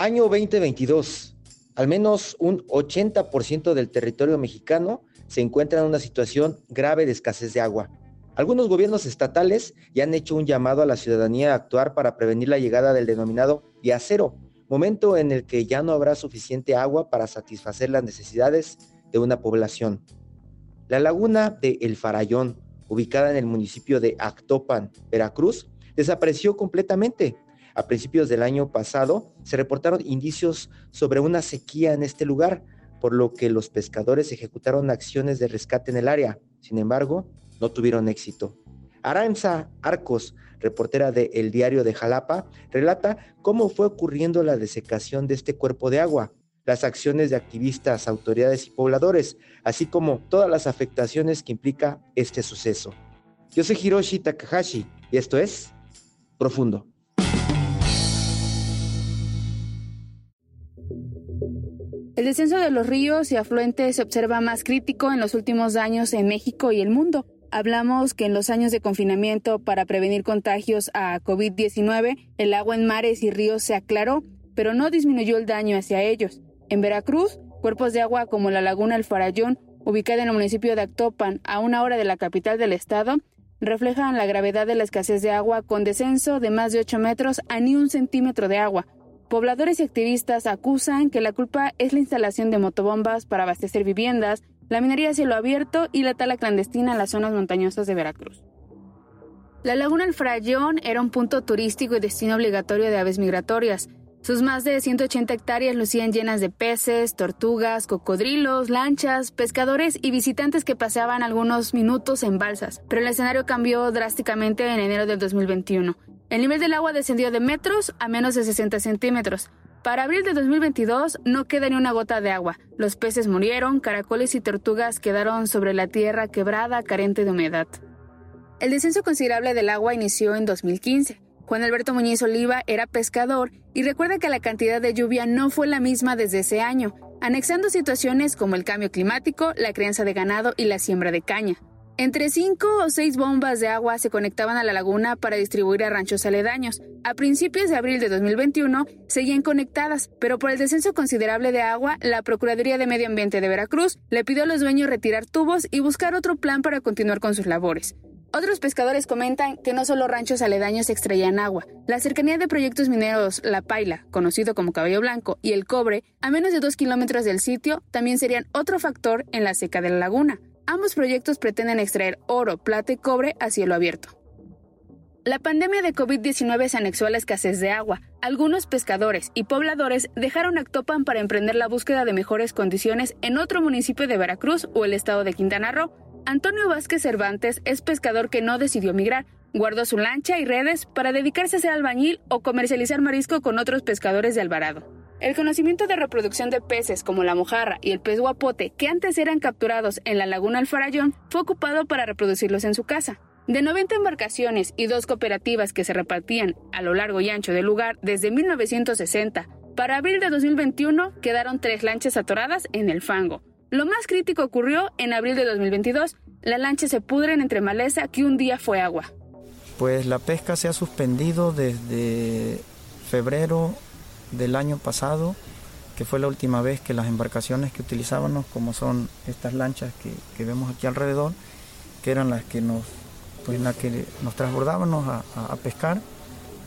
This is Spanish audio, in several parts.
Año 2022. Al menos un 80% del territorio mexicano se encuentra en una situación grave de escasez de agua. Algunos gobiernos estatales ya han hecho un llamado a la ciudadanía a actuar para prevenir la llegada del denominado día cero, momento en el que ya no habrá suficiente agua para satisfacer las necesidades de una población. La laguna de El Farallón, ubicada en el municipio de Actopan, Veracruz, desapareció completamente. A principios del año pasado se reportaron indicios sobre una sequía en este lugar, por lo que los pescadores ejecutaron acciones de rescate en el área. Sin embargo, no tuvieron éxito. Aranza Arcos, reportera de El Diario de Jalapa, relata cómo fue ocurriendo la desecación de este cuerpo de agua, las acciones de activistas, autoridades y pobladores, así como todas las afectaciones que implica este suceso. Yo soy Hiroshi Takahashi y esto es Profundo. El descenso de los ríos y afluentes se observa más crítico en los últimos años en México y el mundo. Hablamos que en los años de confinamiento para prevenir contagios a COVID-19, el agua en mares y ríos se aclaró, pero no disminuyó el daño hacia ellos. En Veracruz, cuerpos de agua como la laguna El Farallón, ubicada en el municipio de Actopan, a una hora de la capital del estado, reflejan la gravedad de la escasez de agua con descenso de más de 8 metros a ni un centímetro de agua. Pobladores y activistas acusan que la culpa es la instalación de motobombas para abastecer viviendas, la minería a cielo abierto y la tala clandestina en las zonas montañosas de Veracruz. La laguna El Frayón era un punto turístico y destino obligatorio de aves migratorias. Sus más de 180 hectáreas lucían llenas de peces, tortugas, cocodrilos, lanchas, pescadores y visitantes que paseaban algunos minutos en balsas. Pero el escenario cambió drásticamente en enero del 2021. El nivel del agua descendió de metros a menos de 60 centímetros. Para abril de 2022 no queda ni una gota de agua. Los peces murieron, caracoles y tortugas quedaron sobre la tierra quebrada, carente de humedad. El descenso considerable del agua inició en 2015. Juan Alberto Muñiz Oliva era pescador y recuerda que la cantidad de lluvia no fue la misma desde ese año, anexando situaciones como el cambio climático, la crianza de ganado y la siembra de caña. Entre cinco o seis bombas de agua se conectaban a la laguna para distribuir a ranchos aledaños. A principios de abril de 2021 seguían conectadas, pero por el descenso considerable de agua, la Procuraduría de Medio Ambiente de Veracruz le pidió a los dueños retirar tubos y buscar otro plan para continuar con sus labores. Otros pescadores comentan que no solo ranchos aledaños extraían agua, la cercanía de proyectos mineros La Paila, conocido como Caballo Blanco, y el cobre, a menos de dos kilómetros del sitio, también serían otro factor en la seca de la laguna. Ambos proyectos pretenden extraer oro, plata y cobre a cielo abierto. La pandemia de COVID-19 se anexó a la escasez de agua. Algunos pescadores y pobladores dejaron Actopan para emprender la búsqueda de mejores condiciones en otro municipio de Veracruz o el estado de Quintana Roo. Antonio Vázquez Cervantes es pescador que no decidió migrar. Guardó su lancha y redes para dedicarse a ser albañil o comercializar marisco con otros pescadores de Alvarado. El conocimiento de reproducción de peces como la mojarra y el pez guapote, que antes eran capturados en la laguna Alfarayón, fue ocupado para reproducirlos en su casa. De 90 embarcaciones y dos cooperativas que se repartían a lo largo y ancho del lugar desde 1960, para abril de 2021 quedaron tres lanchas atoradas en el fango. Lo más crítico ocurrió en abril de 2022. Las lanchas se pudren entre maleza que un día fue agua. Pues la pesca se ha suspendido desde febrero del año pasado, que fue la última vez que las embarcaciones que utilizábamos, como son estas lanchas que, vemos aquí alrededor, que eran las que nos, pues, que nos transbordábamos a pescar,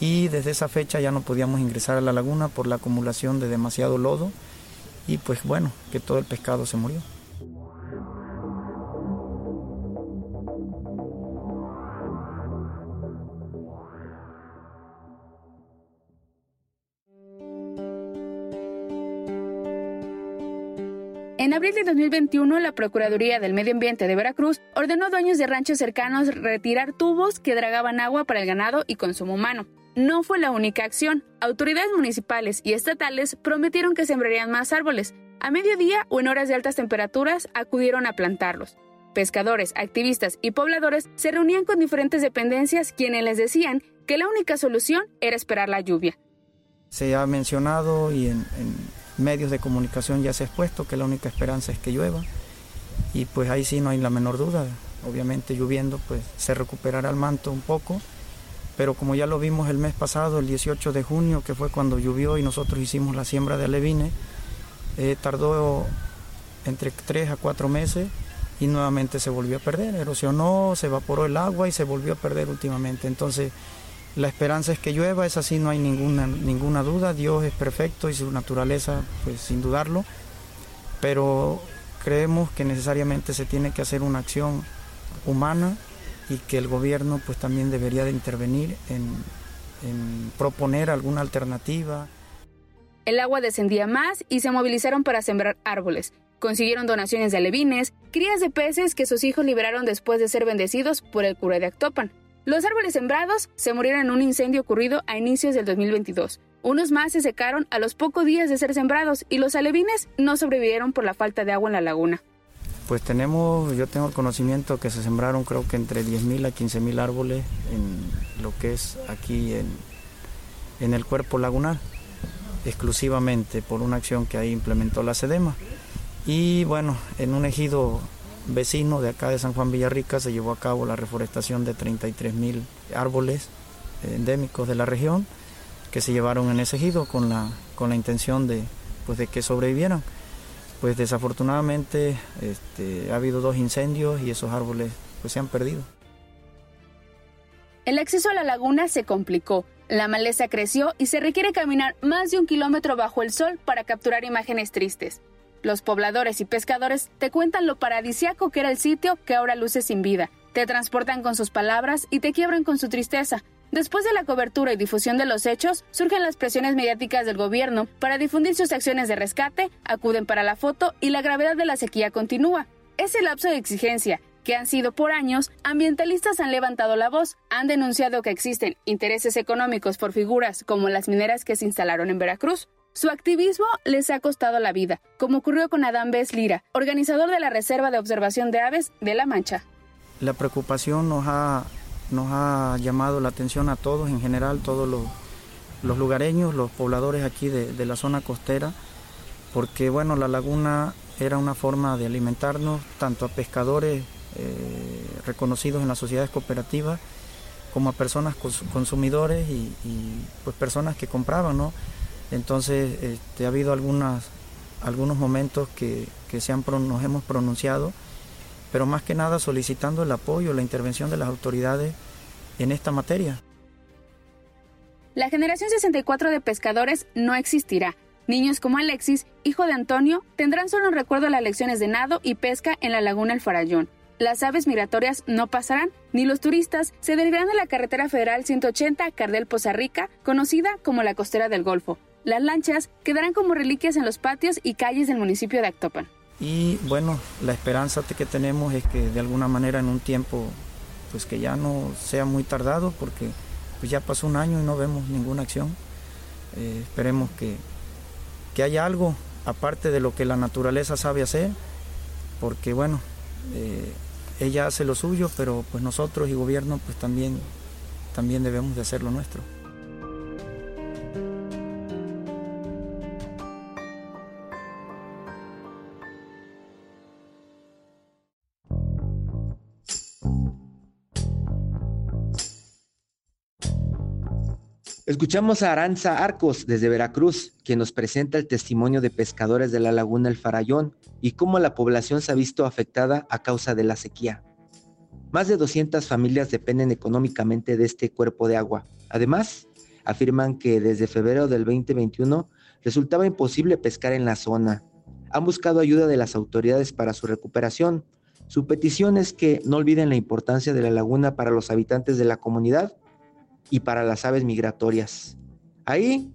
y desde esa fecha ya no podíamos ingresar a la laguna por la acumulación de demasiado lodo, y pues bueno, que todo el pescado se murió. En abril de 2021, la Procuraduría del Medio Ambiente de Veracruz ordenó a dueños de ranchos cercanos retirar tubos que dragaban agua para el ganado y consumo humano. No fue la única acción. Autoridades municipales y estatales prometieron que sembrarían más árboles. A mediodía o en horas de altas temperaturas acudieron a plantarlos. Pescadores, activistas y pobladores se reunían con diferentes dependencias quienes les decían que la única solución era esperar la lluvia. Se ha mencionado y en, medios de comunicación ya se ha expuesto que la única esperanza es que llueva y pues ahí sí no hay la menor duda. Obviamente lloviendo pues se recuperará el manto un poco, pero como ya lo vimos el mes pasado, el 18 de junio, que fue cuando llovió y nosotros hicimos la siembra de alevines, eh, tardó entre 3 a 4 meses y nuevamente se volvió a perder, erosionó, se evaporó el agua y se volvió a perder últimamente. Entonces, la esperanza es que llueva, es así, no hay ninguna, ninguna duda, Dios es perfecto y su naturaleza, pues sin dudarlo, pero creemos que necesariamente se tiene que hacer una acción humana y que el gobierno pues también debería de intervenir en, en proponer alguna alternativa. El agua descendía más y se movilizaron para sembrar árboles. Consiguieron donaciones de alevines, crías de peces que sus hijos liberaron después de ser bendecidos por el cura de Actopan. Los árboles sembrados se murieron en un incendio ocurrido a inicios del 2022. Unos más se secaron a los pocos días de ser sembrados y los alevines no sobrevivieron por la falta de agua en la laguna. Pues tenemos, yo tengo el conocimiento que se sembraron creo que entre 10.000 a 15.000 árboles en lo que es aquí en, en el cuerpo lagunar, exclusivamente por una acción que ahí implementó la SEDEMA. Y bueno, en un ejido vecino de acá de San Juan Villarrica se llevó a cabo la reforestación de 33 mil árboles endémicos de la región que se llevaron en ese ejido con la, con la intención de, pues de que sobrevivieran. Pues desafortunadamente este, ha habido dos incendios y esos árboles pues, se han perdido. El acceso a la laguna se complicó. La maleza creció y se requiere caminar más de un kilómetro bajo el sol para capturar imágenes tristes. Los pobladores y pescadores te cuentan lo paradisiaco que era el sitio que ahora luce sin vida. Te transportan con sus palabras y te quiebran con su tristeza. Después de la cobertura y difusión de los hechos, surgen las presiones mediáticas del gobierno para difundir sus acciones de rescate, acuden para la foto y la gravedad de la sequía continúa. Ese lapso de exigencia, que han sido por años, ambientalistas han levantado la voz, han denunciado que existen intereses económicos por figuras como las mineras que se instalaron en Veracruz, su activismo les ha costado la vida, como ocurrió con Adán Bess Lira, organizador de la Reserva de Observación de Aves de La Mancha. La preocupación nos ha, nos ha llamado la atención a todos en general, todos los, los lugareños, los pobladores aquí de, la zona costera, porque bueno, la laguna era una forma de alimentarnos tanto a pescadores eh, reconocidos en las sociedades cooperativas como a personas consumidores y, pues personas que compraban, ¿no? Entonces este, ha habido algunos momentos que, se han, nos hemos pronunciado, pero más que nada solicitando el apoyo, la intervención de las autoridades en esta materia. La generación 64 de pescadores no existirá. Niños como Alexis, hijo de Antonio, tendrán solo un recuerdo de las lecciones de nado y pesca en la laguna El Farallón. Las aves migratorias no pasarán, ni los turistas se derivarán de la carretera federal 180 Cardel Poza Rica, conocida como la costera del Golfo, las lanchas quedarán como reliquias en los patios y calles del municipio de Actopan. Y bueno, la esperanza que tenemos es que de alguna manera en un tiempo, pues que ya no sea muy tardado, porque pues ya pasó un año y no vemos ninguna acción. Eh, esperemos que, que haya algo aparte de lo que la naturaleza sabe hacer, porque bueno, eh, ella hace lo suyo, pero pues nosotros y gobierno pues también, también debemos de hacer lo nuestro. Escuchamos a Aranza Arcos desde Veracruz, quien nos presenta el testimonio de pescadores de la laguna El Farallón y cómo la población se ha visto afectada a causa de la sequía. Más de 200 familias dependen económicamente de este cuerpo de agua. Además, afirman que desde febrero del 2021 resultaba imposible pescar en la zona. Han buscado ayuda de las autoridades para su recuperación. Su petición es que no olviden la importancia de la laguna para los habitantes de la comunidad y para las aves migratorias. Ahí,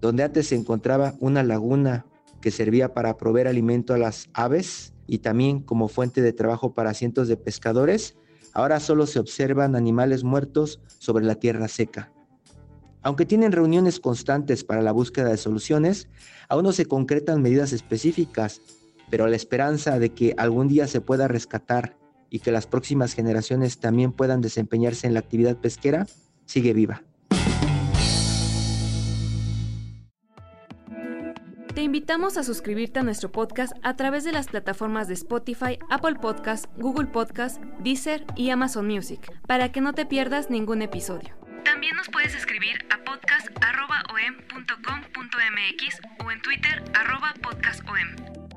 donde antes se encontraba una laguna que servía para proveer alimento a las aves y también como fuente de trabajo para cientos de pescadores, ahora solo se observan animales muertos sobre la tierra seca. Aunque tienen reuniones constantes para la búsqueda de soluciones, aún no se concretan medidas específicas, pero la esperanza de que algún día se pueda rescatar y que las próximas generaciones también puedan desempeñarse en la actividad pesquera sigue viva. Te invitamos a suscribirte a nuestro podcast a través de las plataformas de Spotify, Apple Podcast, Google Podcast, Deezer y Amazon Music, para que no te pierdas ningún episodio. También nos puedes escribir a podcast.om.com.mx o en Twitter podcastom.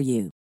for you.